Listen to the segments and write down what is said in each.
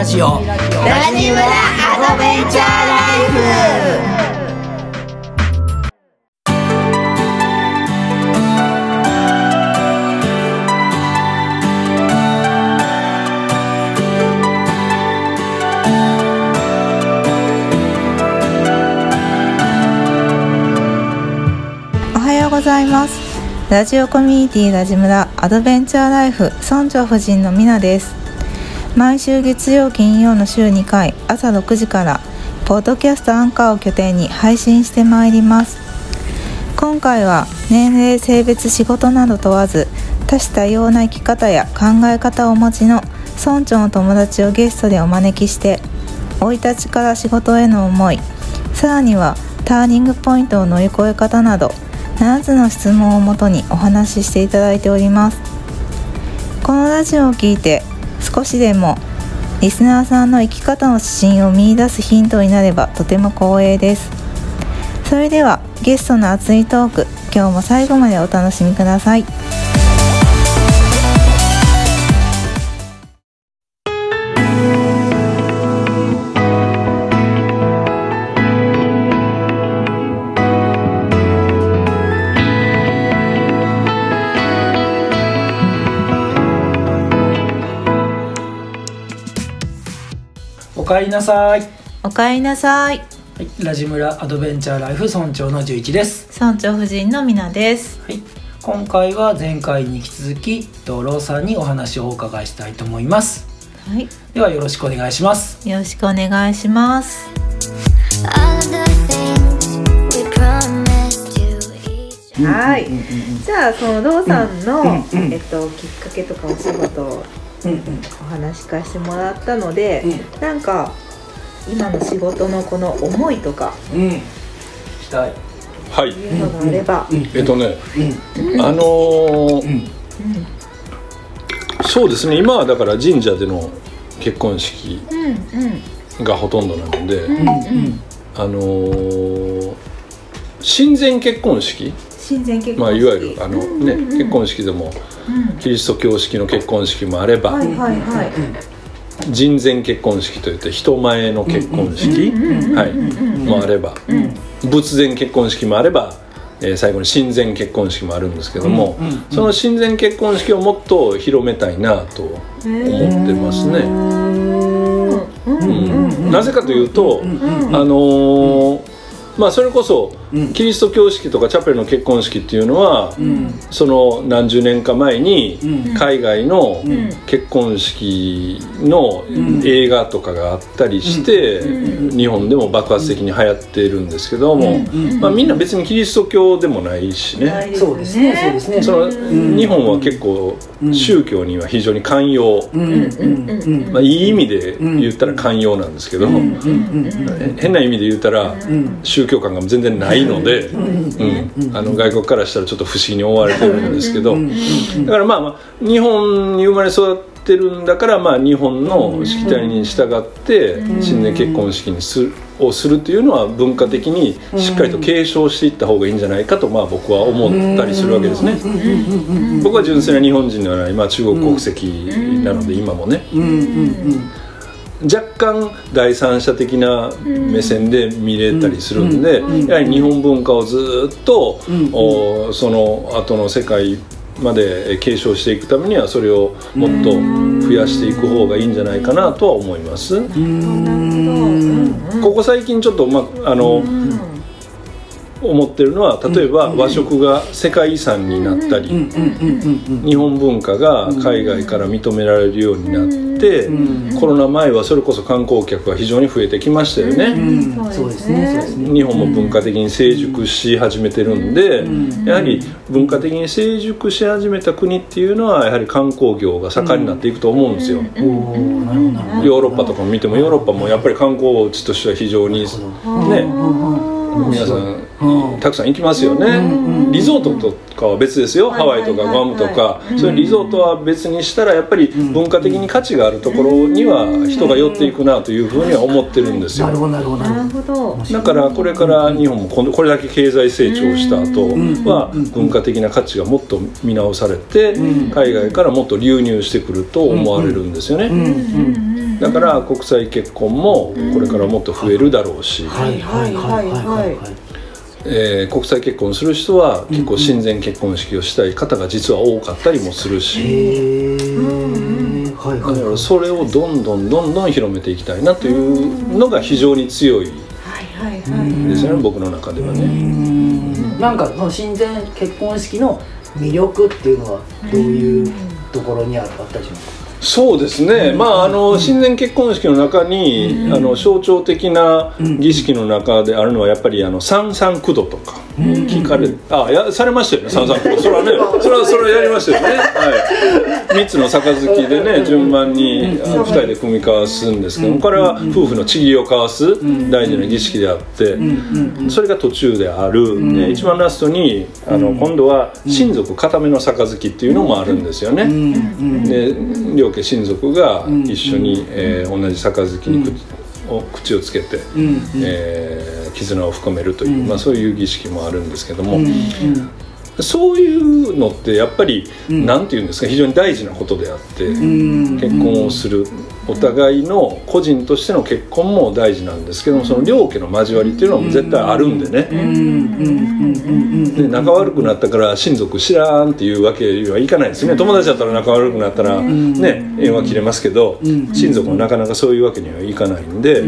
ラジオ。ラジムラアドベンチャーライフ。ございます。ラジオコミュニティラジムラアドベンチャーライフ村長夫人のみなです。毎週月曜金曜の週2回朝6時からポッドキャストアンカーを拠点に配信してまいります。今回は年齢性別仕事など問わず多種多様な生き方や考え方をお持ちの村長の友達をゲストでお招きして生い立ちから仕事への思いさらにはターニングポイントを乗り越え方など7つの質問をもとにお話ししていただいております。このラジオを聞いて少しでもリスナーさんの生き方の指針を見いだすヒントになればとても光栄です。それではゲストの熱いトーク今日も最後までお楽しみください。かえりなさい、おかえりなさい。はい、ラジムラアドベンチャーライフ村長の11です、村長夫人のみなです。はい、今回は前回に引き続き道郎さんにお話をお伺いしたいと思います。はい。ではよろしくお願いします。よろしくお願いします。はい、じゃあそのローさんの、えっと、きっかけとかお仕事お話しかしてもらったので、なんか今の仕事のこの思いとかうん。聞きたい。はい。いうのがあれば、えっとね、あのーそうですね。今はだから神社での結婚式うんうん。がほとんどなので、うんうん。あのー親善結婚式、親善結婚式、まあ、いわゆるあの、ねうんうん結婚式でもうんキリスト教式の結婚式もあれば、はいはいはい人前結婚式といって人前の結婚式、はいもあれば、仏前結婚式もあれば、えー最後に親善結婚式もあるんですけども、うんその親善結婚式をもっと広めたいなと思ってますね。うんなぜかというと、あのーまあそれこそキリスト教式とかチャペルの結婚式っていうのは、その何十年か前に海外の結婚式の映画とかがあったりして、日本でも爆発的に流行っているんですけども、まあ、みんな別にキリスト教でもないしね。そうですね。そうですね。その日本は結構宗教には非常に寛容、まあ、いい意味で言ったら寛容なんですけど、変な意味で言ったら宗教観が全然ないので、うん。あの外国からしたらちょっと不思議に思われてるんですけどだからまあまあ日本に生まれ育ってるんだからまあ日本のしきたりに従って新年結婚式にするをするっていうのは文化的にしっかりと継承していった方がいいんじゃないかとまあ僕は思ったりするわけですね。僕は純粋な日本人ではない、まあ、中国国籍なので今もね。若干第三者的な目線で見れたりするんで、やはり日本文化をずっと、おその後の世界まで継承していくためにはそれをもっと増やしていく方がいいんじゃないかなとは思います。ここ最近ちょっと、まあ、あの、思ってるのは例えば和食が世界遺産になったり、日本文化が海外から認められるようになって、コロナ前はそれこそ観光客が非常に増えてきましたよね。日本も文化的に成熟し始めてるんで、やはり文化的に成熟し始めた国っていうのはやはり観光業が盛んになっていくと思うんですよ。ヨーロッパとかも見てもヨーロッパもやっぱり観光地としては非常にね皆さんたくさん行きますよね。リゾートとかは別ですよ。ハワイとかグアムとか。そういうリゾートは別にしたらやっぱり文化的に価値があるところには人が寄っていくなというふうには思ってるんですよ。なるほどなるほど。なるなほるほど。だからこれから日本もこれだけ経済成長した後は文化的な価値がもっと見直されて海外からもっと流入してくると思われるんですよね。だから国際結婚もこれからもっと増えるだろうし、はいはいはいはいはい。えー国際結婚する人は結構親善結婚式をしたい方が実は多かったりもするし、へえはいはい。だからそれをどんどんどんどん広めていきたいなというのが非常に強いはいはいはい。ですよね、僕の中ではね。なんかその親善結婚式の魅力っていうのはどういうところにあったりしますか？そうですね、まああの親善結婚式の中に、あの象徴的な儀式の中であるのはやっぱりあの三三九度とか。聞かれ、あやされましたよね三三九度。それはねそれはそれはやりましたよね。はい。三つの杯でね順番にあの二人で組み交わすんですけどこれは夫婦の地義を交わす大事な儀式であってそれが途中である、で一番ラストにあの今度は親族固めの杯っていうのもあるんですよね、で両家親族が一緒に、えー同じ杯に口,、を口をつけて、えー絆を深めるという、まあ、そういう儀式もあるんですけども、そういうのってやっぱり、なんていうんですか非常に大事なことであって、結婚をするお互いの個人としての結婚も大事なんですけどもその両家の交わりっていうのも絶対あるんでね、で仲悪くなったから親族知らんっていうわけにはいかないですね。友達だったら仲悪くなったらね縁は切れますけど親族もなかなかそういうわけにはいかないんで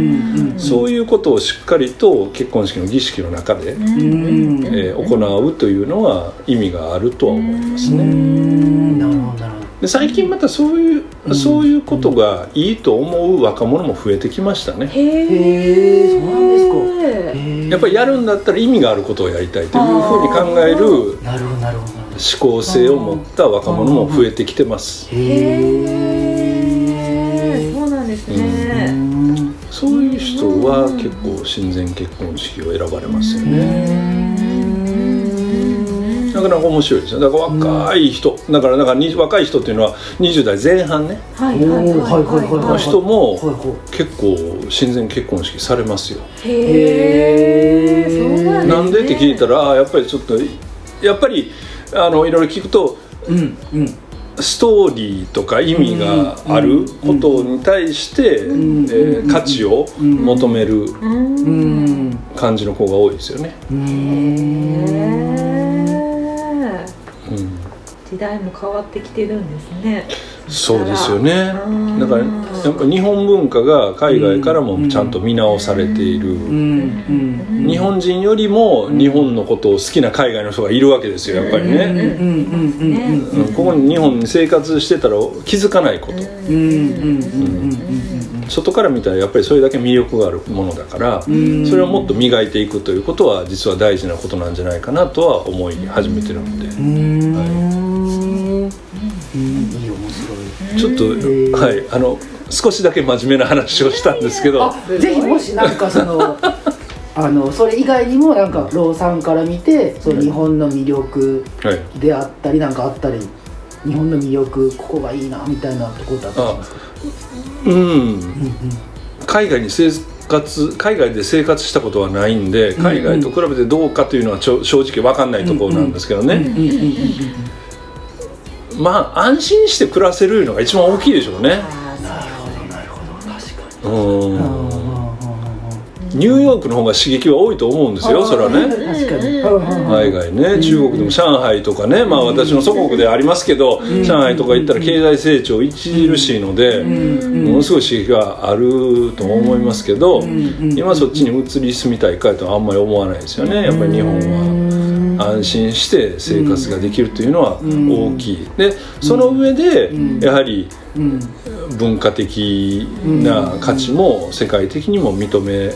そういうことをしっかりと結婚式の儀式の中で、えー行うというのは意味があるとは思いますね。なるほどなるほどで最近またそういう、そういうことがいいと思う若者も増えてきましたね。へえそうなんですか。へえやっぱりやるんだったら意味があることをやりたいというふうに考えるなるほどなるほどなるほ思考性を持った若者も増えてきてます。どへえそうなんですね、そういう人は結構親善結婚式を選ばれますよね。なかなか面白いですよ。だから若い人、だからだからに若い人っていうのは20代前半ね。はいおーはいはいはいの人も結構親善結婚式されますよ。へえそうなんですね。なんでって聞いたらやっぱりちょっとやっぱりあのいろいろ聞くとうんうん。ストーリーとか意味があることに対して、えー価値を求めるうん。感じの子が多いですよね。時代も変わってきてるんですね。そうですよね。うんだからやっぱ日本文化が海外からもちゃんと見直されている。うん。うん。日本人よりも日本のことを好きな海外の人がいるわけですよやっぱりね。ここに日本に生活してたら気づかないこと。外から見たらやっぱりそれだけ魅力があるものだからそれをもっと磨いていくということは実は大事なことなん。じゃないかなとは思い始めてるのでうん。うん。いい面白いちょっとはいあの少しだけ真面目な話をしたんですけど。あぜひもしなんかその あのそれ以外にもなんかローさんから見てその日本の魅力はい。であったりなんかあったり日本の魅力ここがいいなみたいなところってあったりしますか？うん。海外に生活海外で生活したことはないんで海外と比べてどうかというのは正直分かんないところなんですけどね、まあ安心して暮らせるのが一番大きいでしょうね。なるほどなるほど。確かに。うん。ニューヨークの方が刺激は多いと思うんですよそれはね確かに。海外ね。中国でも上海とかね。まあ私の祖国でありますけど上海とか行ったら経済成長著しいのでものすごい刺激があると思いますけど今そっちに移り住みたいかとはあんまり思わないですよね。やっぱり日本は安心して生活ができるというのは大きい。でその上でやはり文化的な価値も世界的にも認め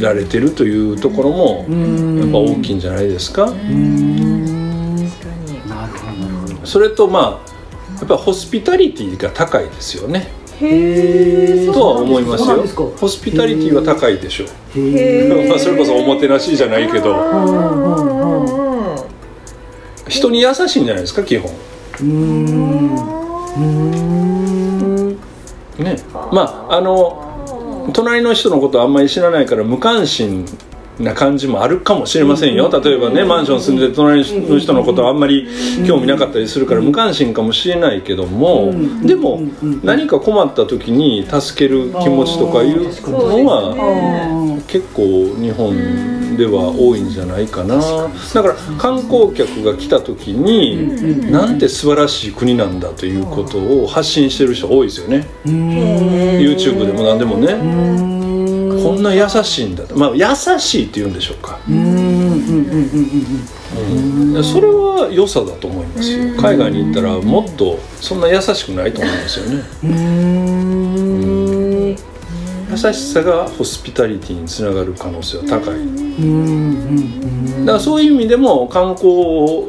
られてるというところもやっぱ大きいんじゃないですか。それとまあやっぱホスピタリティが高いですよね。とは思いますよ。ホスピタリティは高いでしょう。まあそれこそおもてなしじゃないけど人に優しいんじゃないですか基本。ね。まああの隣の人のことあんまり知らないから無関心な感じもあるかもしれませんよ。例えばねマンション住んでる隣の人のことはあんまり興味なかったりするから無関心かもしれないけどもでも何か困った時に助ける気持ちとかいうのは結構日本では多いんじゃないかな。だから観光客が来た時になんて素晴らしい国なんだということを発信してる人多いですよね。YouTube でも何でもねこんな優しいんだまあ優しいって言うんでしょうか。うんそれは良さだと思いますよ。海外に行ったらもっとそんな優しくないと思うんですよね。優しさがホスピタリティにつながる可能性は高い。だからそういう意味でも観光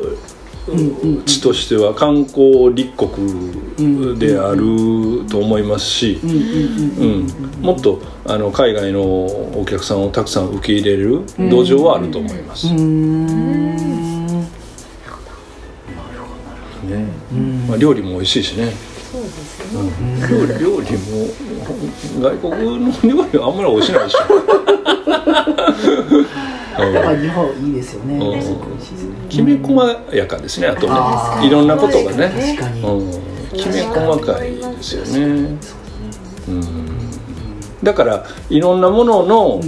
地としては観光立国であると思いますし、うん、もっとあの海外のお客さんをたくさん受け入れる土壌はあると思います。ね、まあ料理も美味しいしね。うん、料理料理も外国の料理はあんまり美味しないでしょ。日本いいですよね。きめ細やかですねあとあねいろんなことがね。確かに。うん、きめ細かいですよね、うん、だからいろんなものの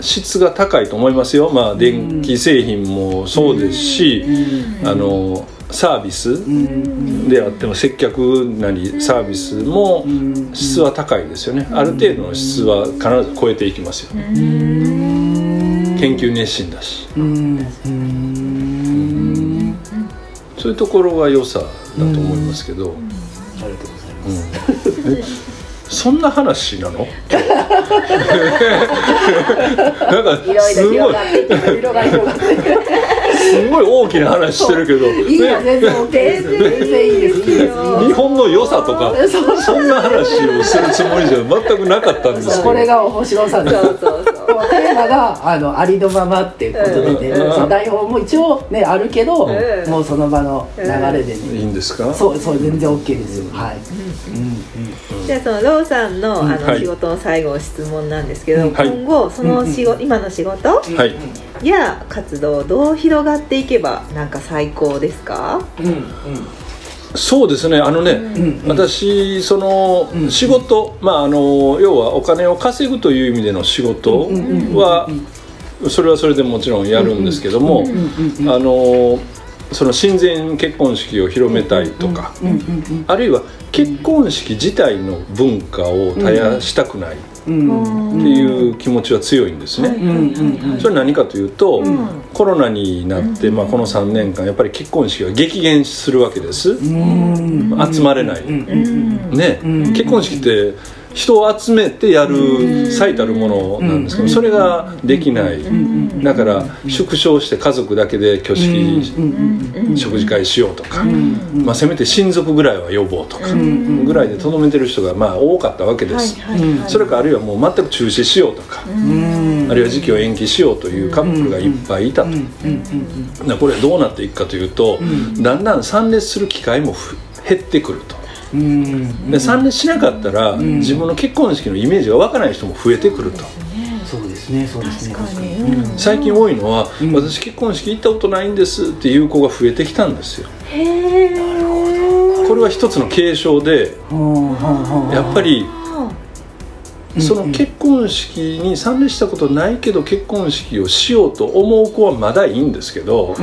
質が高いと思いますよ。まあ電気製品もそうですしあのサービスであっても接客なりサービスも質は高いですよね。ある程度の質は必ず超えていきますよ研究熱心だし。そういうところが良さだと思いますけど、ありがとうございます。そんな話なの？なんかす。ごいすごい大きな話してるけど、いいやね全然。全然いいです。日本の良さとかそんな話をするつもりじゃ全くなかったんですけどこれが面白さです。そうそうそう。テーマがあのありのままっていうことでね、うん。その台本も一応ねあるけど、うん。もうその場の流れでいね、いんですか？そうそう全然 OK ですよ。はい。じゃあそのローさんのあはい。の仕事の最後質問なんですけど、はい。今後その仕事、今の仕事？はいや活動をどう広がっていけばなんか最高ですか？うんうん。そうですね。あのね、ん。私その仕事、まああの要はお金を稼ぐという意味での仕事はそれはそれでもちろんやるんですけどもあのその親善結婚式を広めたいとかあるいは結婚式自体の文化を絶やしたくないっていう気持ちは強いんですね。それは何かというと、コロナになって、まあ、この3年間やっぱり結婚式が激減するわけです、集まれない、ね、結婚式って人を集めてやる最たるものなんですけどそれができない。だから縮小して家族だけで挙式食事会しようとか、まあ、せめて親族ぐらいは呼ぼうとかぐらいでとどめてる人がまあ多かったわけです、それかあるいはもう全く中止しようとか、あるいは時期を延期しようというカップルがいっぱいいたと、なこれどうなっていくかというと、だん。だん。参列する機会もふ減ってくると。で参列しなかったら、自分の結婚式のイメージが湧かない人も増えてくると。そうですねそうですね。確かに、うん。最近多いのは、私結婚式行ったことないんですっていう子が増えてきたんですよ。へえこれは一つの継承でやっぱりその結婚式に参列したことないけど結婚式をしようと思う子はまだいいんですけど、は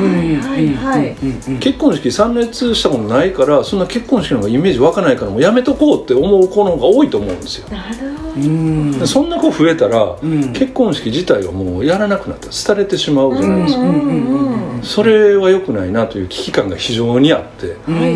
いはい結婚式参列したことないからそんな結婚式の方がイメージ湧かないからもうやめとこうって思う子の方が多いと思うんですよ。なるほど。うんでそんな子増えたら、ん。結婚式自体がもうやらなくなったら廃れてしまうじゃないですか、うんうんそれは良くないなという危機感が非常にあって。はいはい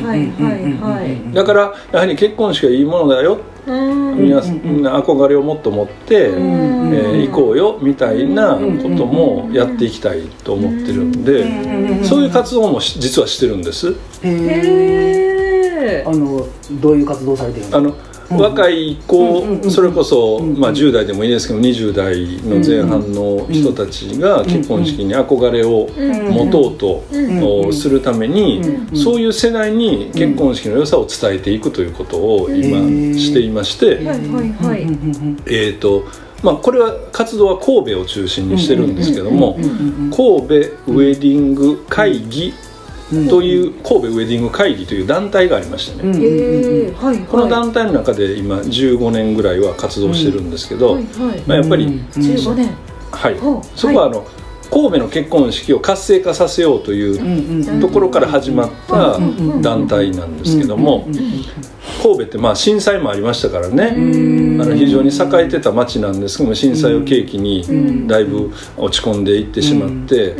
はいはいはいだからやはり結婚式はいいものだようんみん。なみんな憧れをもっと持って、えー行こうよみたいなこともやっていきたいと思ってるんでそういう活動もし実はしてるんです。へえあのどういう活動されてるんですか？若い子それこそ、まあ、10代でもいいですけど20代の前半の人たちが結婚式に憧れを持とうとおするためにそういう世代に結婚式の良さを伝えていくということを今していまして。えー、とまあ、これは活動は神戸を中心にしてるんですけども神戸ウェディング会議という神戸ウェディング会議という団体がありましてね、この団体の中で今15年ぐらいは活動してるんですけど、やっぱり、うん。15年。はい。そこはあの、神戸の結婚式を活性化させようというところから始まった団体なんですけども神戸ってまあ震災もありましたからね。あの非常に栄えてた町なんですけども震災を契機にだいぶ落ち込んでいってしまって、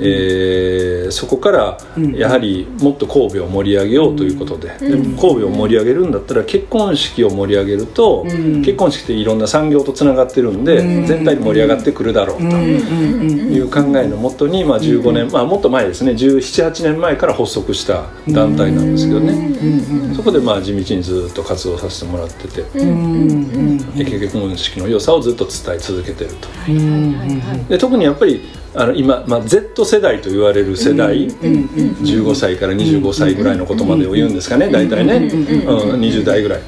えーそこからやはりもっと神戸を盛り上げようということで,、で神戸を盛り上げるんだったら結婚式を盛り上げると、結婚式っていろんな産業とつながってるんで、全体に盛り上がってくるだろうと。いう考えのもとに、まあ、15年、まあ、もっと前ですね。1718年前から発足した団体なんですけどね、そこでまあ地道にずっと活動させてもらってて、で結婚式の良さをずっと伝え続けてると。で特にやっぱりあの今、まあ、Z 世代と言われる世代、15歳から25歳ぐらいのことまでを言うんですかね大体ね、うん、20代ぐらい、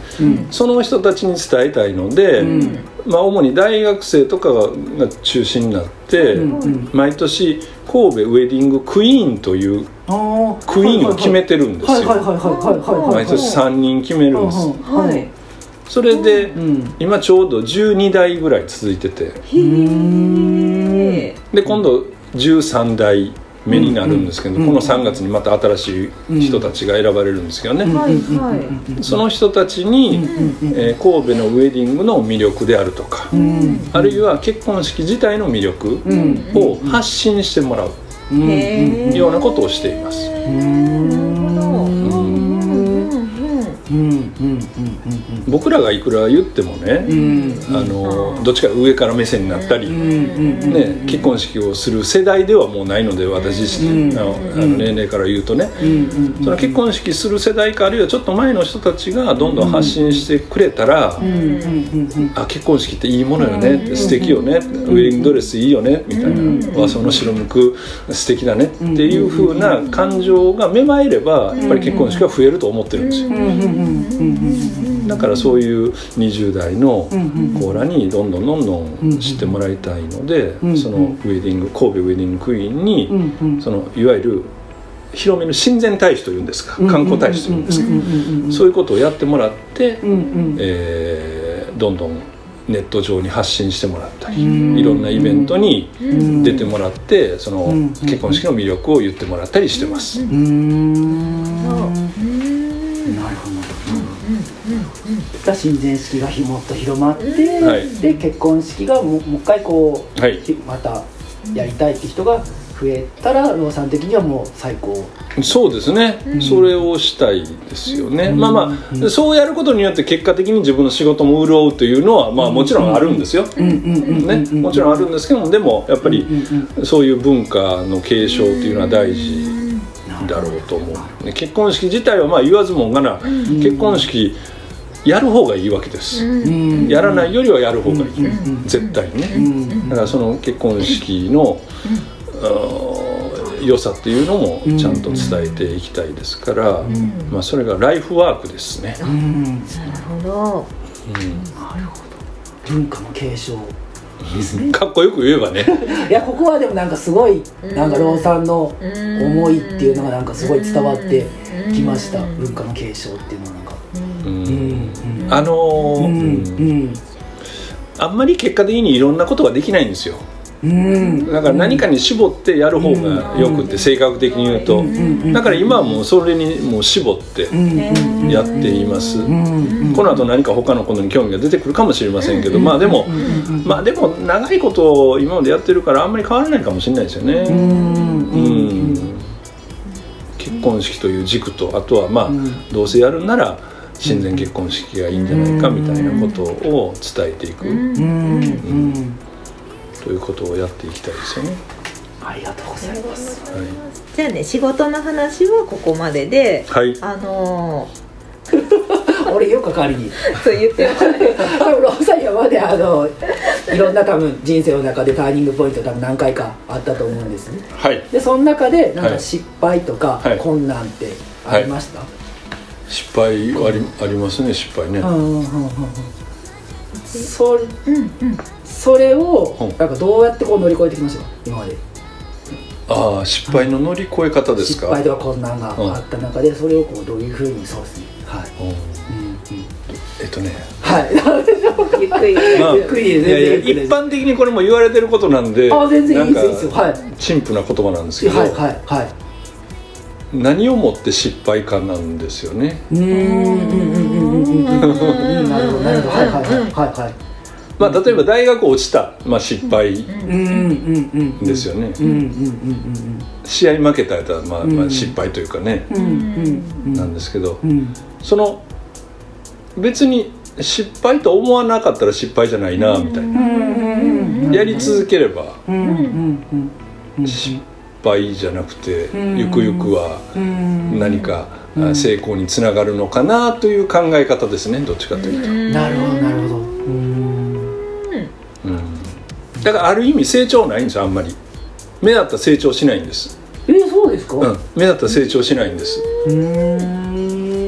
その人たちに伝えたいので、まあ、主に大学生とかが中心になって、毎年神戸ウェディングクイーンというクイーンを決めてるんですよ、はいはいはいはいはいはい。はい毎年3人決めるんです、はい。それで、ん。今ちょうど12代ぐらい続いてて。へえで今度13代目になるんですけど、この3月にまた新しい人たちが選ばれるんですけどね、はいはい。その人たちに、えー神戸のウェディングの魅力であるとか、あるいは結婚式自体の魅力を発信してもらうようなことをしています。うんうんうん僕らがいくら言ってもね、あのどっちか上から目線になったり、ね、結婚式をする世代ではもうないので私自身のあの年齢から言うとね、その結婚式する世代かあるいはちょっと前の人たちがどんどん発信してくれたら、あ結婚式っていいものよね、素敵よね。ウェディングドレスいいよねみたいな、和装の白むく素敵だねっていう風な感情が芽生えればやっぱり結婚式は増えると思ってるんですよ。だからそういう20代の子らにどんどんどんどん知ってもらいたいので、そのウェディング神戸ウェディングクイーンに、そのいわゆる広める親善大使というんですか観光大使というんですかそういうことをやってもらって、えーどんどんネット上に発信してもらったり、いろんなイベントに出てもらってその結婚式の魅力を言ってもらったりしてます。だ親善式がひもっと広まって、はい。で結婚式がもうもう一回こう、はい。ひまたやりたいって人が増えたらローさん的にはもう最高。そうですね、それをしたいですよね、まあまあ、そうやることによって結果的に自分の仕事も潤うというのはまあもちろんあるんですよ、ね、もちろんあるんですけどもでもやっぱりそういう文化の継承というのは大事だろうと思う、ね、結婚式自体はまあ言わずもがな、結婚式やる方がいいわけです、やらないよりはやる方がいい、絶対にね、だからその結婚式の、良さっていうのもちゃんと伝えていきたいですから、まあ、それがライフワークですね、なるほど。文化の継承。かっこよく言えばね。いやここはでもなんかすごいなんかローさんの思いっていうのがなんかすごい伝わってきました。文化の継承っていうのはあのーうん。うん。あんまり結果的にいろんなことができないんですよ。うん。だから何かに絞ってやる方がよくって性格的に言うと。だから今はもうそれにもう絞ってやっています。この後何か他のことに興味が出てくるかもしれませんけどまあでもまあでも長いことを今までやってるからあんまり変わらないかもしれないですよね。うん。結婚式という軸とあとはまあどうせやるんなら親善結婚式がいいんじゃないかみたいなことを伝えていく。ということをやっていきたいですよね。ありがとうございます。はい。じゃあね仕事の話はここまでではい。あの 俺よく代わりに。ー、そう言ってましたね。ローさんにはまであのいろんな多分人生の中でターニングポイント多分何回かあったと思うんですね。はい。でその中でなんはい。か失敗とかはい。困難ってありました、失敗ありありますね失敗ね。うんうんうんうん。そうんうんそれをうん。なんかどうやってこう乗り越えてきました？か今まで。ああ失敗の乗り越え方ですか？失敗とか困難があった中でそれをこうどういうふうにそうですね。はい、うん。えっとね。はい。ゆっくり。まあ一般的にこれも言われてることなんであ全然いいですなんかいいですよ。はい。陳腐な言葉なんですけど、はいはいはい何をもって失敗かなんですよね。うーんうん。うん。うん。うんうんうんなるほどなるほど。はいはいはい。はいはい。まあ例えば大学落ちた、まあ、失敗ですよね、試合負けたやったら、まあまあ、うん。失敗というかね、なんですけどうん。その別に失敗と思わなかったら失敗じゃないなみたいな、やり続ければうんうんうんうん失敗じゃなくて、うん。ゆくゆくはうん。何か成功につながるのかなという考え方ですねどっちかというと、なるほどなるほど。うん。うん。だからある意味成長ないんですよあんまり。目立った成長しないんです、えそうですか？うん、目立った成長しないんです。うーん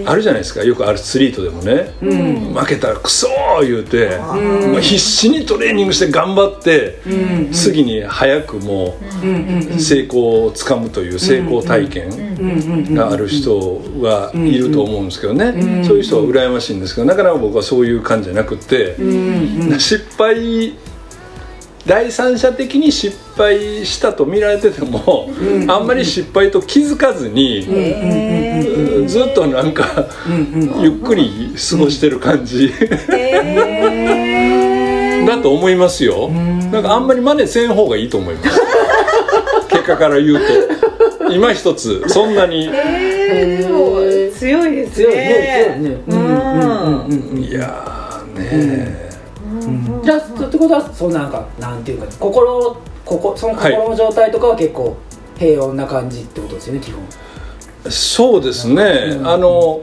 あるじゃないですか。よくアスリートでもね、うん。負けたらクソー言うて、うん。もう必死にトレーニングして頑張って、うん。次に早くもう成功をつかむという成功体験がある人はいると思うんですけどね、うん。そういう人は羨ましいんですけどなかなか僕はそういう感じじゃなくて、失敗第三者的に失敗したと見られてても、うん。あんまり失敗と気づかずに、うん。ずっとなんかうんうん。ゆっくり過ごしてる感じ、だと思いますよ、なんかあんまり真似せん方がいいと思います。結果から言うと。今一つそんなに、え強いです強いねね強いね。うんうんうんうんいやーねじゃあそってことはそのなんかなんていうか心ここその心の状態とかは結構平穏な感じってことですよね基本。そうですね、あの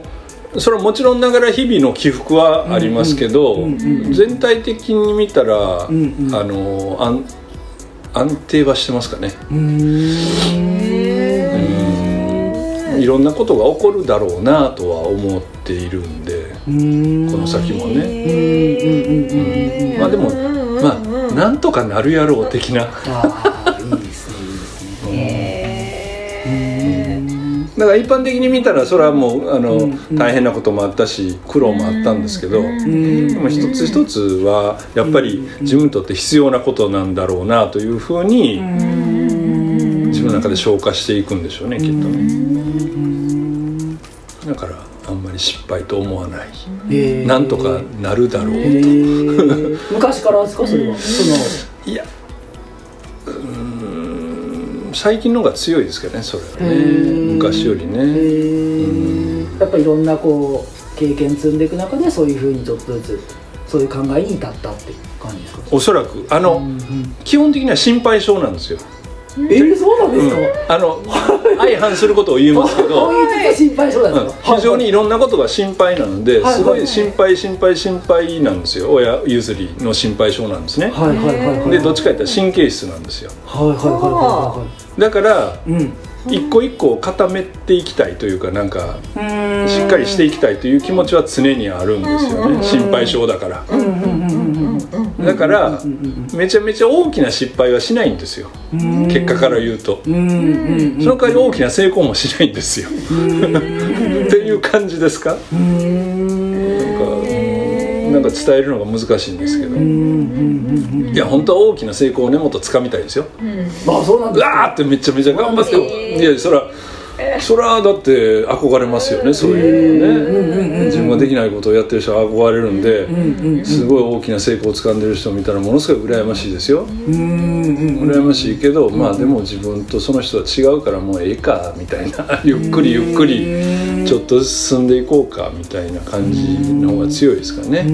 それはもちろんながら日々の起伏はありますけど、うんうんうん全体的に見たら、んうん。あの安安定はしてますかね、うーん。いろんなことが起こるだろうなとは思っているんで、この先もね、まあでも、まあなんとかなるやろう的な。だから一般的に見たらそれはもうあの、うん。大変なこともあったし苦労もあったんですけど、うん。でも一つ一つはやっぱり自分にとって必要なことなんだろうなというふうに自分の中で消化していくんでしょうねきっとね。だからあんまり失敗と思わない。へー。なんとかなるだろうへー。昔からですかそれは？その。いやうーん最近の方が強いですけどねそれはね。へー。昔よりね。へー。やっぱいろんなこう経験積んでいく中でそういうふうにちょっとずつそういう考えに至ったって感じですか？おそらくあの、基本的には心配性なんですよ、えー、そうなんですか、あの相反することを言いますけこどういうちょっと心配性なんうんですか、非常にいろんなことが心配なのではいすごい心配心配心配なんですよ。親譲りの心配性なんですね。はいはいはいはい。でどっちか言ったら神経質なんですよ。はいはいはいはいはだからうん一個一個を固めていきたいというかなんかしっかりしていきたいという気持ちは常にあるんですよね。心配性だから。だからめちゃめちゃ大きな失敗はしないんですよ。うん。結果から言うと。その代わり大きな成功もしないんですよ。っていう感じですか？うーんなんか伝えるのが難しいんですけど。うんうんうんうんいや本当は大きな成功をねもっと掴みたいですよ。あそうなんでわーってめちゃめちゃ頑張って。いやそら そらだって憧れますよねそういうのね。自分ができないことをやってる人は憧れるんですごい大きな成功を掴んでる人を見たらものすごい羨ましいですよ。羨ましいけどまあでも自分とその人は違うからもうええかみたいな。ゆっくりゆっくりちょっと進んでいこうかみたいな感じの方が強いですからね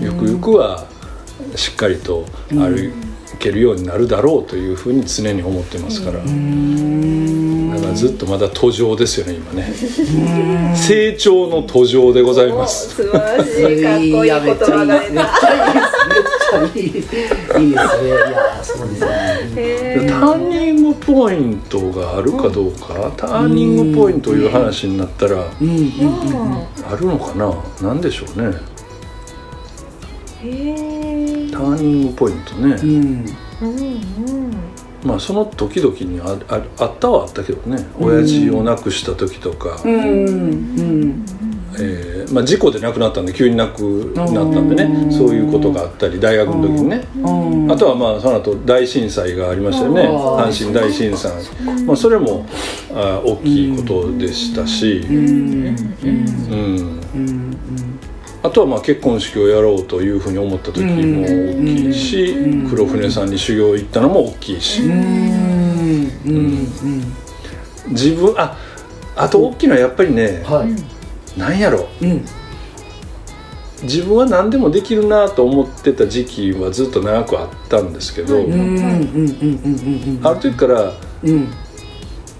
ゆくゆくはしっかりと歩けるようになるだろうというふうに常に思ってますからだからずっとまだ途上ですよね今ね。成長の途上でございます。素晴らしいかっこいい言葉が出めっちたゃいいですめっちゃいいいいですね。いやそうですね。ターニングポイントがあるかどうか。ターニングポイントという話になったらうん。うんあるのかな？なんでしょうね。ターニングポイントね、うんうんまあその時々にあああったはあったけどね。親父を亡くした時とか、うん。うん。えーまあ、事故で亡くなったんで急に亡くなったんでね。うん。そういうことがあったり大学の時にね。うん。あとはまあその後大震災がありましたよね。阪神大震災、まあ、それもあ大きいことでしたし、うんあとはまあ結婚式をやろうというふうに思った時も大きいしうん黒船さんに修行行ったのも大きいし。自分ああと大きいのはやっぱりねはいなんやろうん自分は何でもできるなと思ってた時期はずっと長くあったんですけど、ある時からうん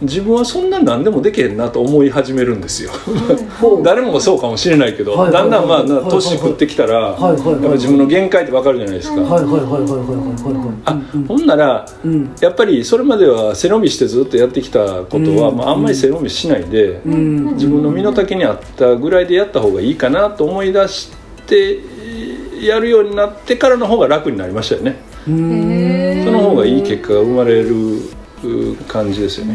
自分はそんな何でもできへんなと思い始めるんですよ。誰もがそうかもしれないけど、はい。だんだんまあ年食ってきたら、やっぱ自分の限界ってわかるじゃないですか、あ、うん。ほんならうん。やっぱりそれまでは背伸びしてずっとやってきたことは、うん。まあ、あんまり背伸びしないで、うん。自分の身の丈に合ったぐらいでやった方がいいかなと思い出してやるようになってからの方が楽になりましたよね。うん。その方がいい結果が生まれるう感じですよね、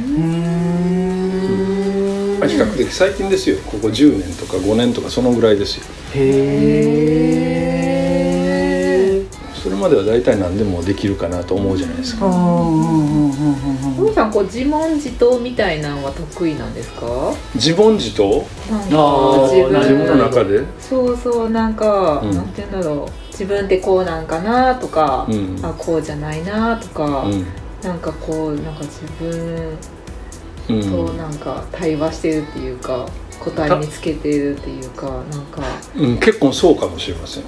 まあ、比較的最近ですよ。ここ10年とか5年とかそのぐらいですよ。へえそれまでは大体何でもできるかなと思うじゃないですか。あふうさんこう自問自答みたいなのは得意なんですか？自問自答？なんあかー自分自分の中で？そうそうなんか、うん。なんて言うんだろう。自分ってこうなんかなとか、うん。あこうじゃないなとか、うんなんかこうなんか自分うん。となんか対話してるっていうか答え見つけてるっていうかなんか。うん、結構そうかもしれません、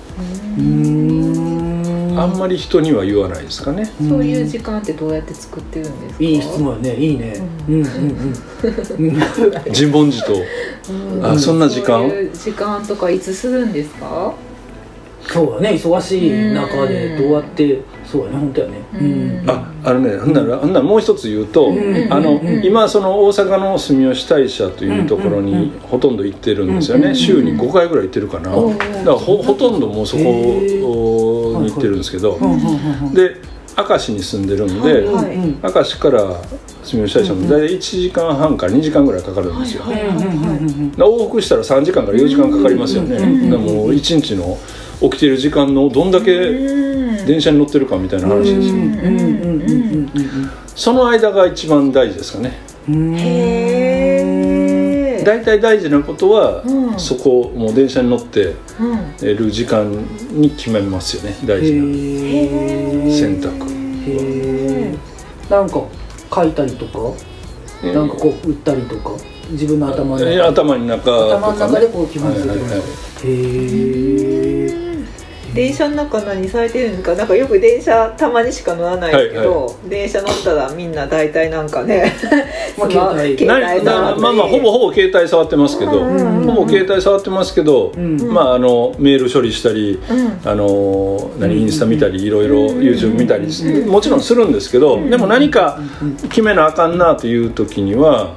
うん。あんまり人には言わないですかね。そういう時間ってどうやって作ってるんですか？いい質問よね。いいね。うんうんうん。自問自答。うん。あそんな時間？そういう時間とかいつするんですか？そうだね忙しい中でどうやってそうだね本当やね。うん。ああのねほんならほんならもう一つ言うと、ん。あの、うん。今その大阪の住吉大社というところにほとんど行ってるんですよね、うん。週に5回ぐらい行ってるかな、だからほほとんどもうそこに行ってるんですけど、で明石に住んでるんで、はいうん明石から住吉大社も大体1時間半から2時間ぐらいかかるんですよ、はいはいはいはいで往復したら3時間から4時間かかりますよね、うんでもう1日の起きてる時間のどんだけうん。電車に乗ってるかみたいな話ですよ、うんうんうんうんその間が一番大事ですかね。うんうんへえ大体大事なことは、うん。そこもう電車に乗ってうん。る時間に決めますよね大事なへ選択えなんか書いたりとか？えなんかこう打ったりとか？自分の頭のえ中頭の中ね、頭の中でこう決まってるはいはいはい。へえ電車の中何されてるんですか？なんかよく電車たまにしか乗らないけど、はい電車乗ったらみんな大体なんかね まあ携帯携な帯まあまあほぼほぼ携帯触ってますけど、うんほぼ携帯触ってますけど、うんまああのメール処理したり、うん。あの何インスタ見たりいろいろ YouTube 見たりもちろんするんですけど、でも何か決めなあかんなという時には、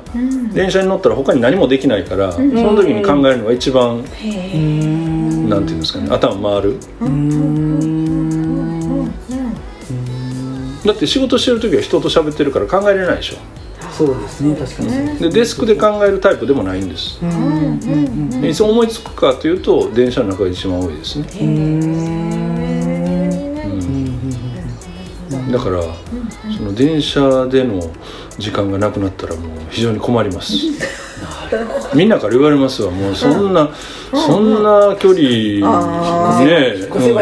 電車に乗ったら他に何もできないから、その時に考えるのが一番、うんなんていうんですかね頭回る。うんだって仕事してる時は人と喋ってるから考えれないでしょ。そうですね確かにでデスクで考えるタイプでもないんです、いつ思いつくかというと電車の中が一番多いですね、だからその電車での時間がなくなったらもう非常に困りますみんなから言われますわ。もうそんな、そんな距離あね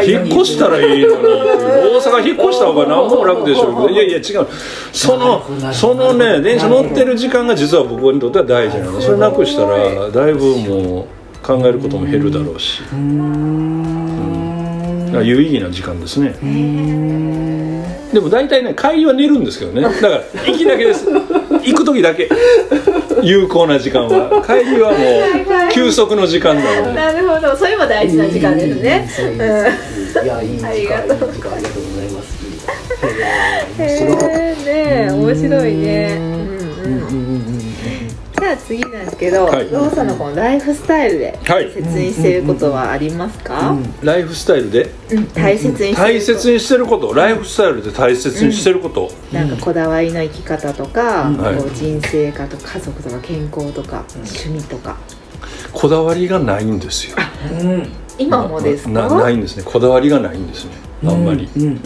引っ越したらいいのに大阪引っ越した方が何も楽でしょうけど。いやいや違う。そのそのね電車乗ってる時間が実は僕にとっては大事なの。それなくしたらだいぶもう考えることも減るだろうし。だから有意義な時間ですね。でも大体ね帰りは寝るんですけどね。だから行きだけです行く時だけ。有効な時間は。帰りはもう休息の時間なのでなるほど。それも大事な時間ですね。うんいやいい ありがとう。ございます。へえね面白いね。うんうんうんゃあ次なんですけど、はい。ローさんのこのライフスタイルではい。大切にしていることはありますか、ライフスタイルで？うん大切にしていること。大切にしてること。ライフスタイルで大切にしてること、なんかこだわりの生き方とか、はい。こう人生観とか家族とか健康とか、趣味とか。こだわりがないんですよ。うん今もですか？なないんですね。こだわりがないんですね。あんまり、うんうん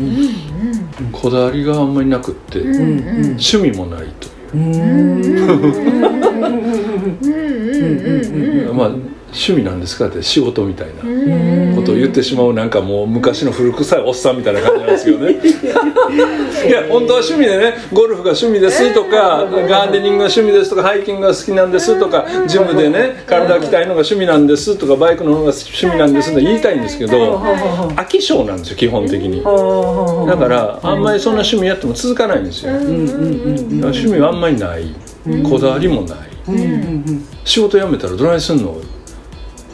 こだわりがあんまりなくって、うんうん。趣味もないとう。んうんうん。いう、うんまあ趣味なんですかって仕事みたいなことを言ってしまうなんかもう昔の古臭いおっさんみたいな感じなんですけどねいや本当は趣味でねゴルフが趣味ですとかガーデニングが趣味ですとかハイキングが好きなんですとかジムでね体鍛えるのが趣味なんですとかバイクの方が趣味なんですと言いたいんですけど飽き性なんですよ基本的にだからあんまりそんな趣味やっても続かないんですよ趣味はあんまりないこだわりもない仕事辞めたらどないすんの？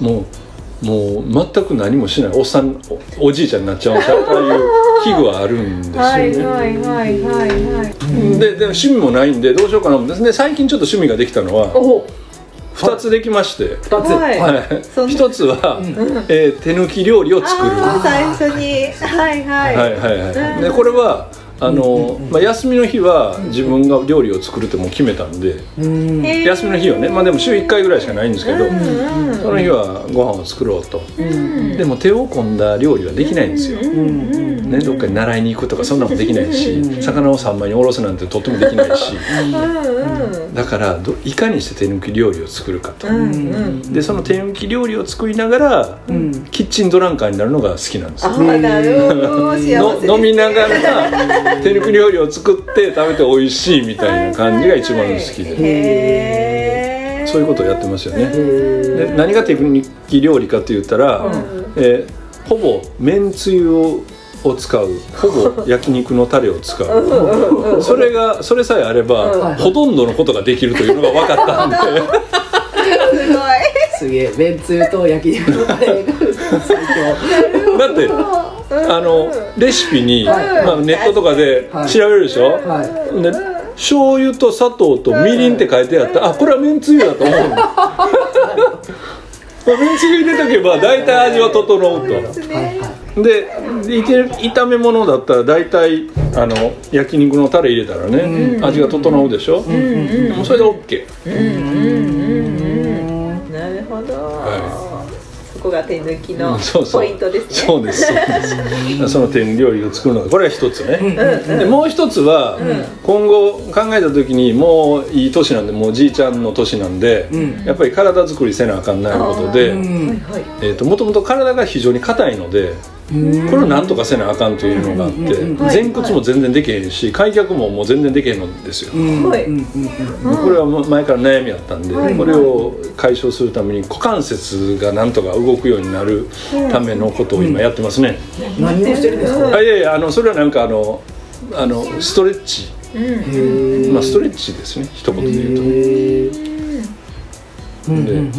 もうもう全く何もしないおっさんおおじいちゃんになっちゃうんちゃうかいう危惧はあるんですよね、はいはいはいはいはいででも趣味もないんでどうしようかなで最近ちょっと趣味ができたのはお2つできまして、二つ。はい。一つは、えー手抜き料理を作る。最初に。はいはい。はいはいはい。でこれはあの、まあ、休みの日は自分が料理を作るってもう決めたんで休みの日はね。まあでも週1回ぐらいしかないんですけど、うんうんその日はご飯を作ろうと、うん。でも手を込んだ料理はできないんですよ、うんね、どっかに習いに行くとかそんなのもできないし魚を三枚におろすなんてとってもできないし。うんだからどいかにして手抜き料理を作るかと、うんうんでその手抜き料理を作りながら、ん。キッチンドランカーになるのが好きなんですよ。飲みながら 手抜き料理を作って食べて美味しいみたいな感じが一番好きで、そういうことをやってますよね、で何が手抜き料理かって言ったら、えーほぼめんつゆをを使う。ほぼ 焼肉のタレを使う。それがそれさえあれば、ほとんどのことができるというのが分かったんで。すげえ。めんつゆと焼肉のタレが最強。だってあのレシピに、まあ、ネットとかではい。調べるでしょ、はい。で醤油と砂糖とみりんって書いてあった。らあこれはめんつゆだと思うの。めんつゆ入れとけば大体味は整うと。で炒め物だったら大体あの焼肉のタレ入れたらね、味が整うでしょ、もうそれで OK、なこが手抜きのポイントですね。そうですそうです。その手料理を作るのがこれが一つね、でもう一つは、今後考えた時にもういい年なんでもうじいちゃんの年なんで、やっぱり体作りせなあかんないことで、もともと体が非常に硬いのでこれをなんとかせなあかんというのがあって前屈も全然できへんし開脚ももう全然できへんのですよ。はい。でこれは前から悩みやったんで、これを解消するために股関節がなんとか動くようになるためのことを今やってますね。何をしてるんですか？あいやいやあのそれはなんかあのあのストレッチ、まあ、ストレッチですね。一言で言うと。で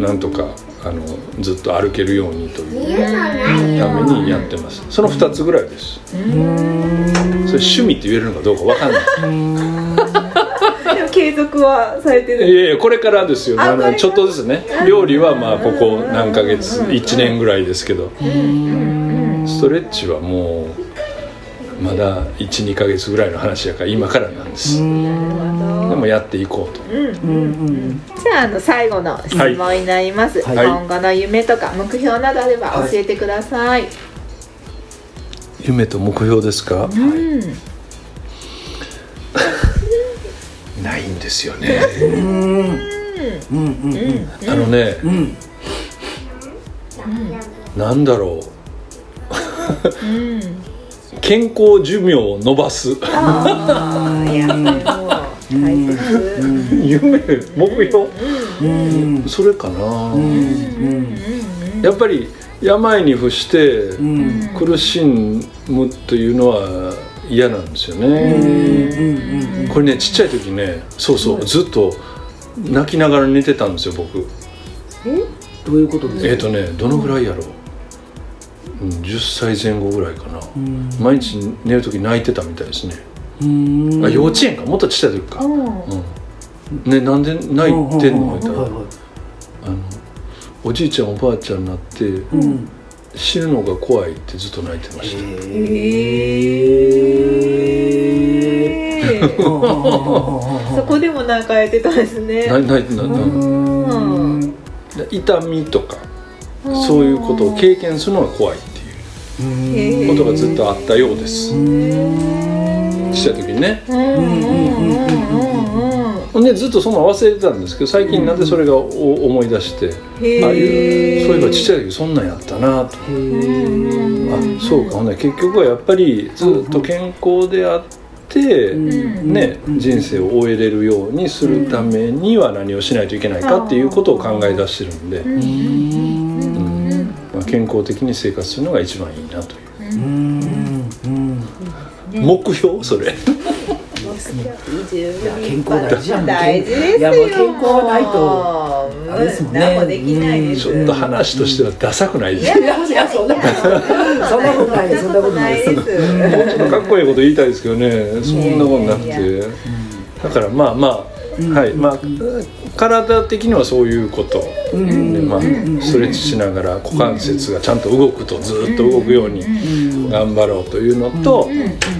なんとかあのずっと歩けるようにというためにやってます。その2つぐらいです。それ趣味って言えるのかどうかわかんない。でも継続はされているやいやこれからですよ。あのちょっとずつね。料理はまあここ何ヶ月1年ぐらいですけど。ストレッチはもうまだ12ヶ月ぐらいの話やから今からなんです。でもやっていこうと。じゃああの最後の質問になります、はい。今後の夢とか目標などあれば教えてください、夢と目標ですか？うん。ないんですよね。うん。うん。うん。あのねうん。なんだろう。うん健康寿命を伸ばす。ああいやでも大切。夢目標？うん。それかな。うん。やっぱり病に伏してうん苦しむというのは嫌なんですようん。ねこれねちっちゃい時ねそうそうずっと泣きながら寝てたんですよ僕。どういうことですか？えっ、とねどのぐらいやろう。うん10歳前後ぐらいかな。うん。毎日寝る時泣いてたみたいですね。うん。あ幼稚園か？もっとちっちゃい時か、うん。うん、ねなんで泣いてんの?」うんうんうん。言ったいはいあのおじいちゃんおばあちゃんになってうん。死ぬのが怖いってずっと泣いてました、へえそこでも泣かれてたんですね。な泣いて痛みとかそういうことを経験するのが怖いことがずっとあったようです。ちっちゃい時にね。ほんでずっとそんなん忘れてたんですけど最近なんでそれがお思い出して、へああいうえそういえばちっちゃい時そんなんやったなと。あそうか。ほんで結局はやっぱりずっと健康であって、ん。ね、人生を終えれるようにするためには何をしないといけないかっていうことを考え出してるんで、健康的に生活するのが一番いいなという、うん。うん。目標？それ。いや健康大事大事ですよ。健康はないとあれですもんね。何もできないです。ちょっと話としてはダサくないです。かいやいやそんなことそんなことないです。そんなことないです。もうちょっとかっこいいこと言いたいですけどね。そんなことなくて。だからまあまあはい。まあ体的にはそういうこと。でまあストレッチしながら股関節がちゃんと動くとずっと動くように頑張ろうというのと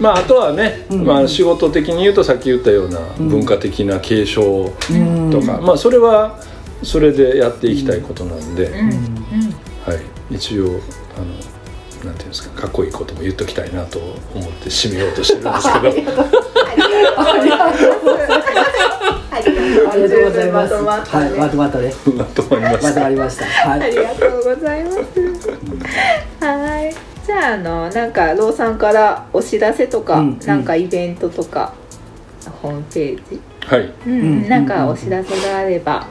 まああとはねまあ仕事的に言うとさっき言ったような文化的な継承とかまあそれはそれでやっていきたいことなんではい。一応あのなんていうんですかかっこいいことも言っときたいなと思って締めようとしてるんですけど。ありがとうございますまとまったねはいまとまったね。まとまりまました。とまりました。はい。ありがとうございます。はい。じゃああのなんかローさんからお知らせとか、うんなんかイベントとかホームページ、はい。うんうん。なんかお知らせがあれば、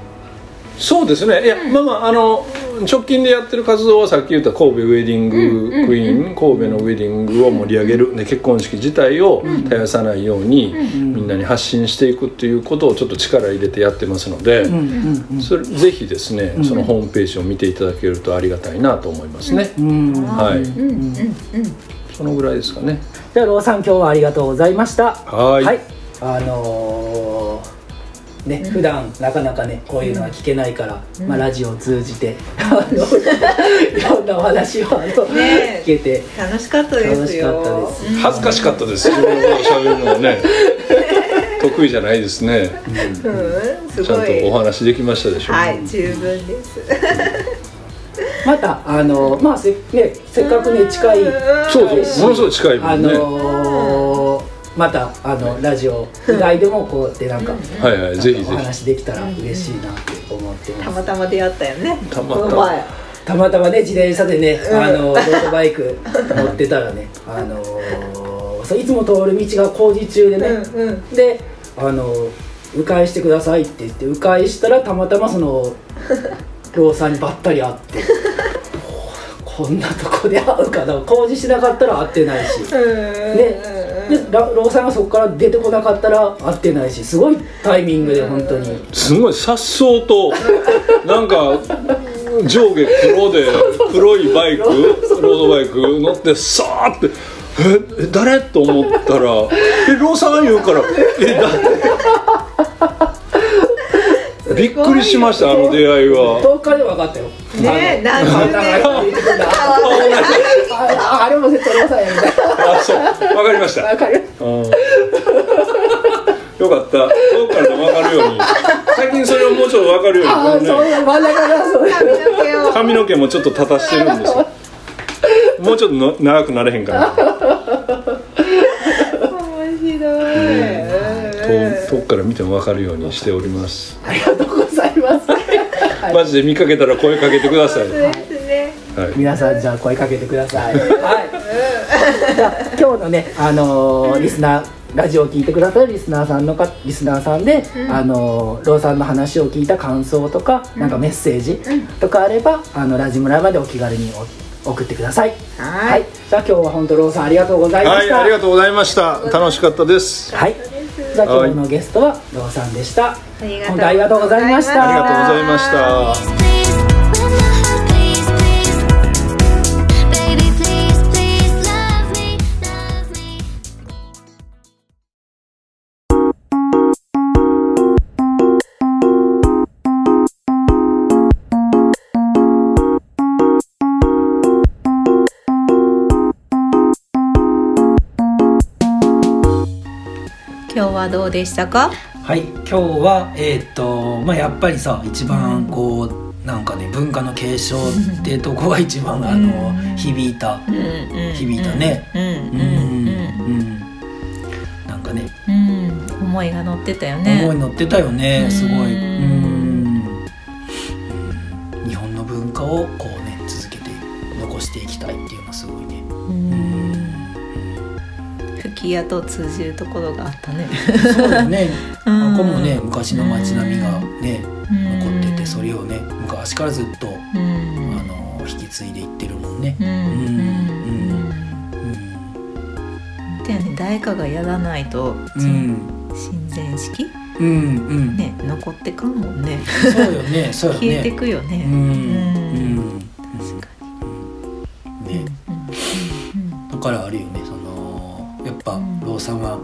そうですね。いや、まあまああの直近でやってる活動はさっき言った神戸ウェディングクイーン、神戸のウェディングを盛り上げる、で結婚式自体を絶やさないように、みんなに発信していくっていうことをちょっと力入れてやってますので、それぜひですね、そのホームページを見ていただけるとありがたいなと思いますね、うん。はい、うん。うん。うん。そのぐらいですかね。じゃあローさん今日はありがとうございました。はい。あのーね、普段なかなかねこういうのは聞けないから、まあ、ラジオを通じてあの いろんなお話をあの、ね。聞けて楽しかったですよ。楽しかったです。恥ずかしかったです。自分のことを喋るのはね 得意じゃないですね。うん、すちゃんと。お話できましたでしょうか、はい、十分です。またあのまあせ,、ね、せっかくね近いそうそうものすごい近いもあんね、のーまたあのラジオ以外でもこうやってなんか、はいはいぜひぜひ。お話できたら嬉しいなって思ってます、たまたま出会ったよね。たまたま。たまたまね自転車でね、あのロードバイク乗ってたらね あのーそういつも通る道が工事中でね、うんうん。であの迂回してくださいって言って迂回したらたまたまその ローさんにばったり会って こんなとこで会うかな。工事しなかったら会ってないし。うんででラローさんがそこから出てこなかったら会ってないしすごいタイミングで本当にすごいさっそうと なんか上下黒で黒いバイクロードバイク乗ってさーって「ええ誰?」と思ったら「えローさん?」言うから「え誰?」びっくりしましたあの出会いは。10日で分かったよ。ねえ何十年あの言ってくんだああれもさんやみた。いあそうわかりました。な分かよかった。遠くからでも分かるように。最近それをもうちょっと分かるようにあそういう真ん中がそう髪の毛を。髪の毛もちょっと立たしてるんですよ。もうちょっとの長くなれへんかな面白い。遠遠くから見ても分かるようにしておりますありがとうございます マジで見かけたら声かけてください、そうですね。はい、皆さんじゃあ声かけてください。はい。じゃあ今日のねあのーリスナーラジオを聞いてくださるリスナーさんのかリスナーさんで、あのーローさんの話を聞いた感想とか、なんかメッセージとかあればあのラジムラまでお気軽にお送ってください。はいはい。じゃあ今日は本当ローさんありがとうございまはい、した。ありがとうございました楽しかったですはい。じゃあ今日のゲストはローさんでした。本当ありがとうございました。ありがとうございましたはどうでしたか？はい今日はえーっとまあやっぱりさ一番こうなんかね文化の継承ってとこが一番あの響いた。うんうん響いたね。うんうんうんうん。なんかね。うん、うん、思いが乗ってたよね。思い乗ってたよねすごい。うん。うん。うん。日本の文化をこうき矢と通じるところがあったね。そうだね。うん。あこもね昔の街並みがねうん。残っててそれをね昔からずっとうん。あの引き継いでいってるもんね。うん。うん。うん。うん。だよね誰かがやらないとうん。親善式？うんうん。ね残ってかんもんね。そうよね そうよね。消えてくよね。うんうん。確かにね。うん。だからあるよねさんは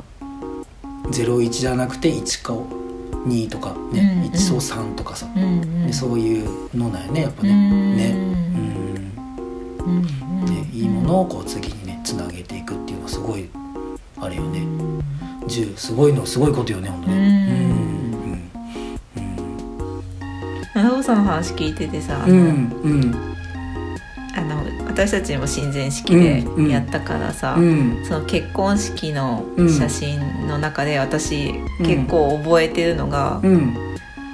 01じゃなくて1か2とかね、うん1そう3とかさ、うんうん。でそういうのなんよねやっぱね、うんね。うんうんうん。ねいいものをこう次にねつなげていくっていうのはすごいあるよね。10すごいのすごいことよねほんとね。アナゴさんの話聞いててさ、うんうん私たちも親善式でうんうん。やったからさ、うん。その結婚式のうん写真の中で私うん。結構覚えてるのが、うん。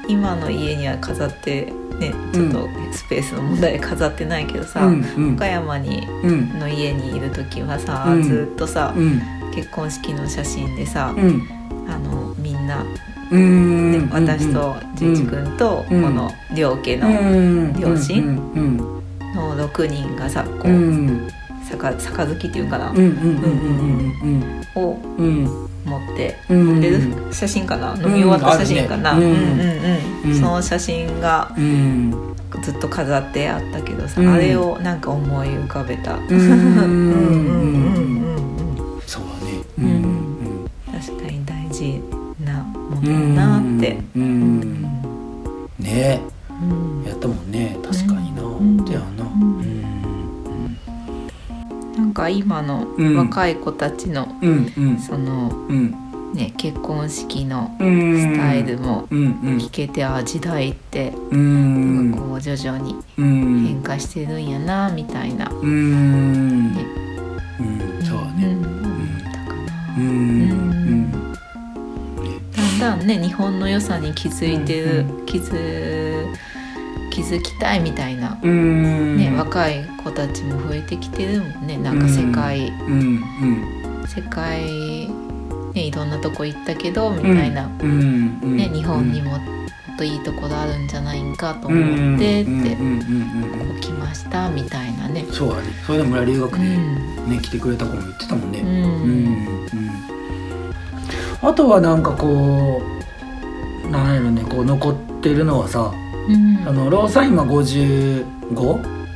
今の家には飾ってねちょっとスペースの問題で飾ってないけどさ、うんうん。岡山にうんの家にいる時はさ、うん。ずっとさ、うん。結婚式の写真でさ、うん。あのみんな、うんね私とじいじ君とこうん。の両家のうん両親うんの6人がさこううん。杯杯っていうかな、うんうんうんをうん。うん。持ってうん。で写真かな？飲み終わった写真かな、うんうんその写真がうん。ずっと飾ってあったけどさ、うん。あれをなんか思い浮かべた、うん。うんうんうんうん。うんそうだね。うん。確かに大事なものだなって、うん。うん。ね。うん。やったもんね確なんか今のうん。若い子たちの、そのうん。ね結婚式のうん。スタイルも聞けてあ時代ってうなん。んかこう徐々にうん。変化してるんやなみたいな、うん。ね。うん。そうだね。うんうんだん。うん。だんね日本の良さに気づいてる、う気づ気づきたいみたいな、うん。ね若い子たちも増えてきてるもんね。なんか世界、うん世界ねいろんなとこ行ったけどみたいな、ね日本にももっといいところあるんじゃないんかと思ってって、ここ来ましたみたいなね。そうだね。それで村留学でうん。ね来てくれた子も言ってたもんね。うん。あとはなんかこうなんやろねこう残ってるのはさうん。あのローさん今55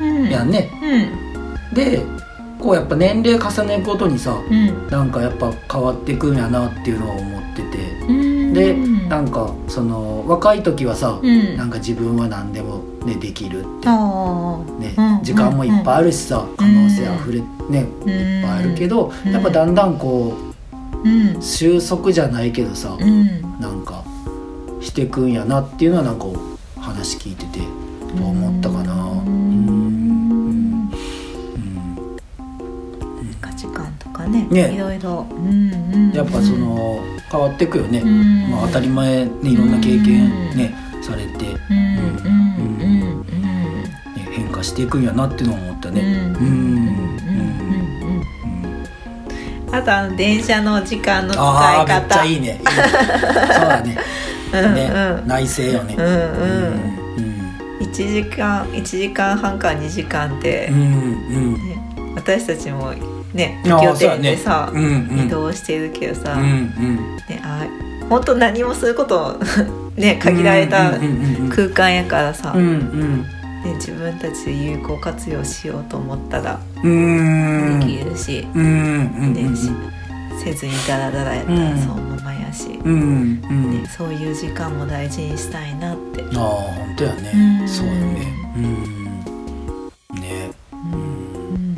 うん。やんね。でこうやっぱ年齢重ねることにさうん。なんかやっぱ変わってくんやなっていうのは思ってて。うん。でうんなんかその若い時はさうん。なんか自分は何でもねできるって。あねうん。時間もいっぱいあるしさ可能性あふれねいっぱいあるけどうん。やっぱだんだんこううん。収束じゃないけどさうん。なんかしてくんやなっていうのはなんか話聞いてて思ったかな。うんうん。価値観とかねねいろいろうん。うん。やっぱその変わっていくよね、うん。まあ、当たり前ねいろん。な経験ね、されて、ね、うん。うん。うん。変化していくん。やなっていうのを思ったね。うん。うん。うん。うん。あとあの電車の時間の使いめっち方ゃいいね。いいねそうだね。うんね、うん。内政よね。うんうん。うん。1時間1時間半か2時間ってうんうん。ね私たちもね拠点でさね。うんうん。移動してるけどさうんうん。ねあ本当何もすること ね限られたうんうんうん空間やからさ、うんうん。ね、自分たちで有効活用しようと思ったらうん。できるし、うんうんねしせずにダラダラやったらそのままやし、うんうん。ね、そういう時間も大事にしたいなって。ああ本当やね。うん。そうよね。うん。ね。うん。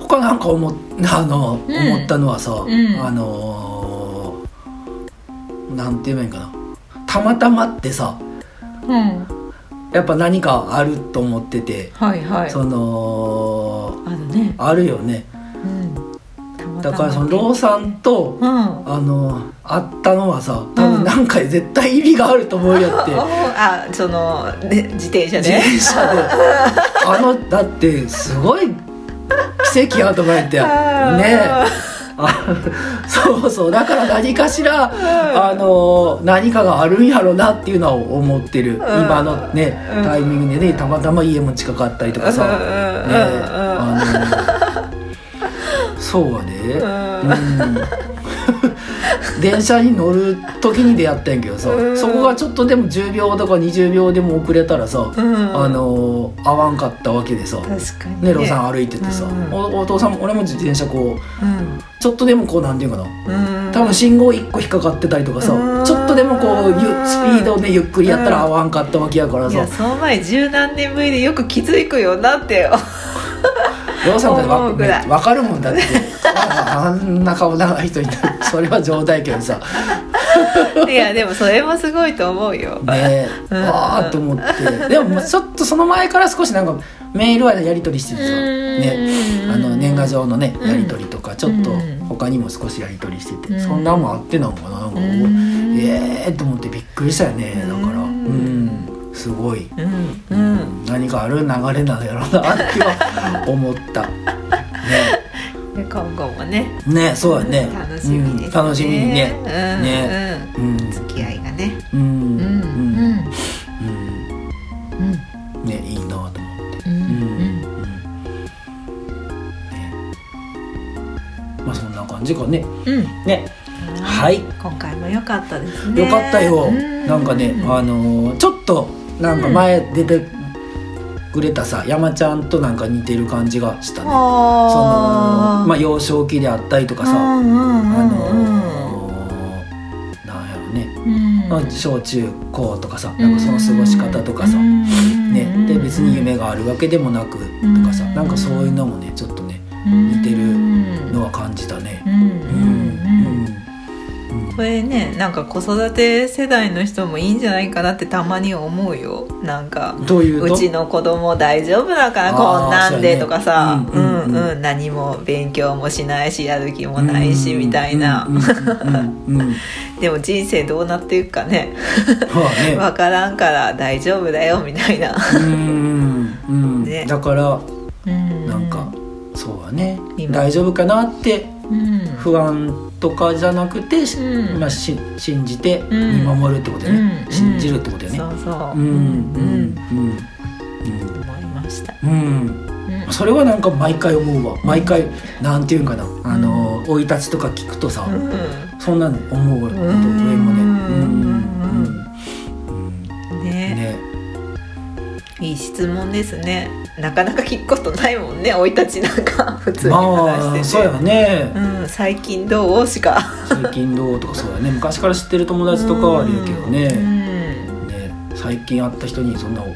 他なんか思っ あの、うん。思ったのはさ、ん。あのなんて言えばいいんかな。たまたまってさうん。やっぱ何かあると思ってて、はいはい。そのあるね。あるよねだからそのローさんとうん。あの会ったのはさ多分なんか絶対意味があると思うやって、あそのね自転車自で転車で。あのだってすごい奇跡やと思って ね。ああそうそう。だから何かしら、あの何かがあるんやろなっていうのは思ってる、今のねうん。タイミングでねたまたま家も近かったりとかさ、うんうんねうんあのそうはね、うん。電車に乗る時に出会ったんやけどさ、うん。そこがちょっとでも10秒とか20秒でも遅れたらさ、うん。あの合わんかったわけでさ、確かにね、ローさん歩いててさ、うん。おお父さんも俺も自転車こううん。ちょっとでもこうなんていうかなうん。多分信号1個引っかかってたりとかさ、うん。ちょっとでもこうゆスピードでゆっくりやったら合わんかったわけやからさ、その前十何年ぶりでよく気づくよなってローさんだって分かるもんだって。ああんな顔長い人いたらそれは冗談やけどさ。いやでもそれもすごいと思うよ。ねえ、うん。ああと思って。でもちょっとその前から少しなんかメールはやり取りしててさ、ね、あの年賀状のねうん。やり取りとかちょっとうん他にも少しやり取りしてて、うん。そんなんもあってなのかななんか、うん。ええー、と思ってびっくりしたよね。だから。ううんんすごい、うんうん。何かある流れなんやろうなっては思った。ね。で今後もね。ねそうやね。楽しみです楽しみにね。うんねうん。うん。付き合いがね。うんうんうん。うん。うん。ねいいなと思って。うんうん。ね。まあそんな感じかね。うん。ね。はい。今回も良かったですね。よかったよ。うん。なんかねあのーちょっとなんか前出てくれたさ山ちゃんとなんか似てる感じがしたね。そのあまあ幼少期であったりとかさあのーなんやろね。うん。まあ小中高とかさなんかその過ごし方とかさね。で別に夢があるわけでもなくとかさうん。なんかそういうのもねちょっとね似てるのは感じたね。うんこれねなんか子育て世代の人もいいんじゃないかなってたまに思うよ。なんかどういうちの子供大丈夫だからこんなんでとかさ。そうんんうん。うん何も勉強もしないしやる気もないしみたいな。でも人生どうなっていくかね。分 からんから大丈夫だよみたいな。ね。だからうん。なんかそうはね。今。大丈夫かなってうん不安とかじゃなくて、うん。まあ、し信じてうん。見守るってことよね、うん。信じるってことよね。そうそう。うんうんうん。うん。思いました。うん。それはなんか毎回思うわ。毎回なんていうんかな。あの生い立ちとか聞くとさ、うん。そんなの思うわ上もね。うんうんいい質問ですね。なかなか聞くことないもんね生い立ちなんか 普通にま話してて、あそうやね、うん、最近どう？しか。最近どうとかそうやね。昔から知ってる友達とかはあるやけどね,、うん。ね最近会った人にそんなこ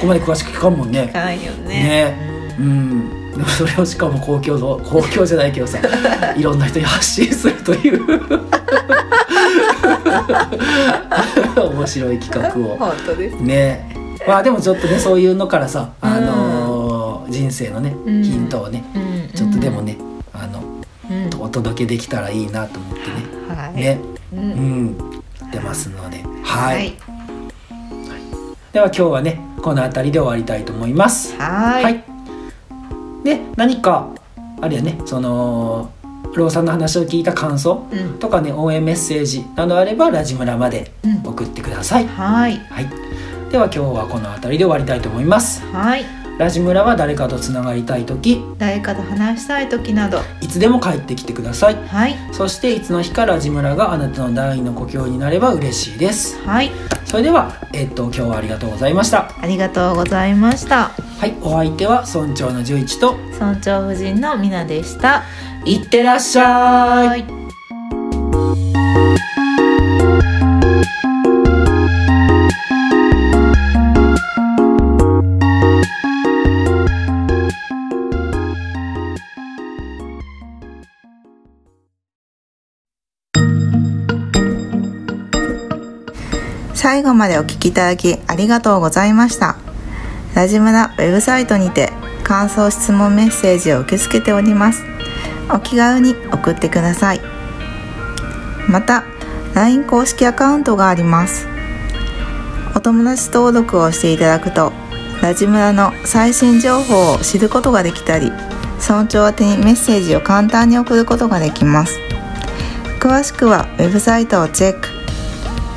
こまで詳しく聞かんもんね。かんよね。ね。うん。でもそれをしかも公共の 公共じゃないけどさいろんな人に発信するという。面白い企画を。本当ですねまあでもちょっとねそういうのからさ、あのー人生のねうん。ヒントをね、うんちょっとでもねあのうん。お届けできたらいいなと思ってね。はい。ね、ううん。ん、出ますので。は、はい。いでは今日はねこの辺りで終わりたいと思います。はい。で何かあれやね。そのローさんの話を聞いた感想うん。とかね応援メッセージなどあればラジムラまでうん。送ってください、はい。はいでは今日はこの辺りで終わりたいと思います。はい。ラジムラは誰かとつながりたい時誰かと話したい時など。いつでも帰ってきてください。はい。そしていつの日かラジムラがあなたの第二の故郷になれば嬉しいです。はい。それではえっと今日はありがとうございました。ありがとうございました。はい。お相手は村長の十一と。村長夫人のみなでした。いってらっしゃい後までお聞きいただきありがとうございました。ラジムラウェブサイトにて感想質問メッセージを受け付けております。お気軽に送ってください。また LINE 公式アカウントがあります。お友達登録をしていただくとラジムラの最新情報を知ることができたり村長宛にメッセージを簡単に送ることができます。詳しくはウェブサイトをチェック。